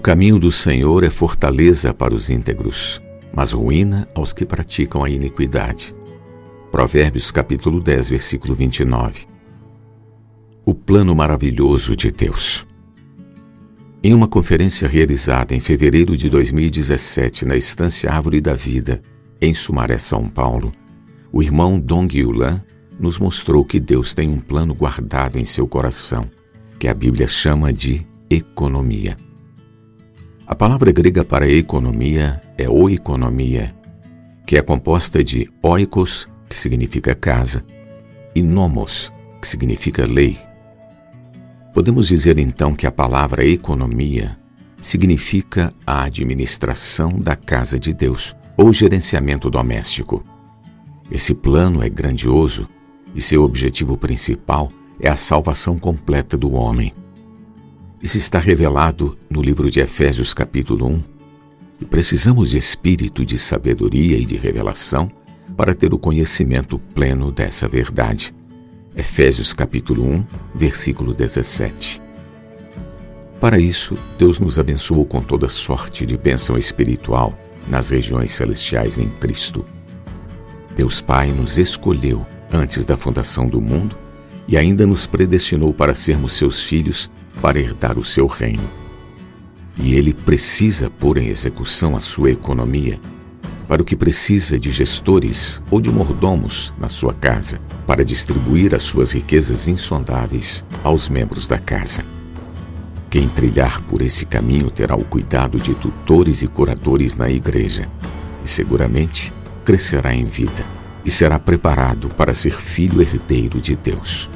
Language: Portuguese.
O caminho do Senhor é fortaleza para os íntegros, mas ruína aos que praticam a iniquidade. Provérbios capítulo 10, versículo 29. O plano maravilhoso de Deus. Em uma conferência realizada em fevereiro de 2017 na Estância Árvore da Vida, em Sumaré, São Paulo, o irmão Dong Yulan nos mostrou que Deus tem um plano guardado em seu coração, que a Bíblia chama de economia. A palavra grega para economia é oikonomia, que é composta de oikos, que significa casa, e nomos, que significa lei. Podemos dizer então que a palavra economia significa a administração da casa de Deus ou gerenciamento doméstico. Esse plano é grandioso e seu objetivo principal é a salvação completa do homem. Isso está revelado no livro de Efésios, capítulo 1. E precisamos de espírito de sabedoria e de revelação para ter o conhecimento pleno dessa verdade. Efésios, capítulo 1, versículo 17. Para isso, Deus nos abençoou com toda sorte de bênção espiritual nas regiões celestiais em Cristo. Deus Pai nos escolheu antes da fundação do mundo e ainda nos predestinou para sermos seus filhos para herdar o seu reino. E ele precisa pôr em execução a sua economia, para o que precisa de gestores ou de mordomos na sua casa, para distribuir as suas riquezas insondáveis aos membros da casa. Quem trilhar por esse caminho terá o cuidado de tutores e curadores na igreja, e seguramente crescerá em vida e será preparado para ser filho herdeiro de Deus.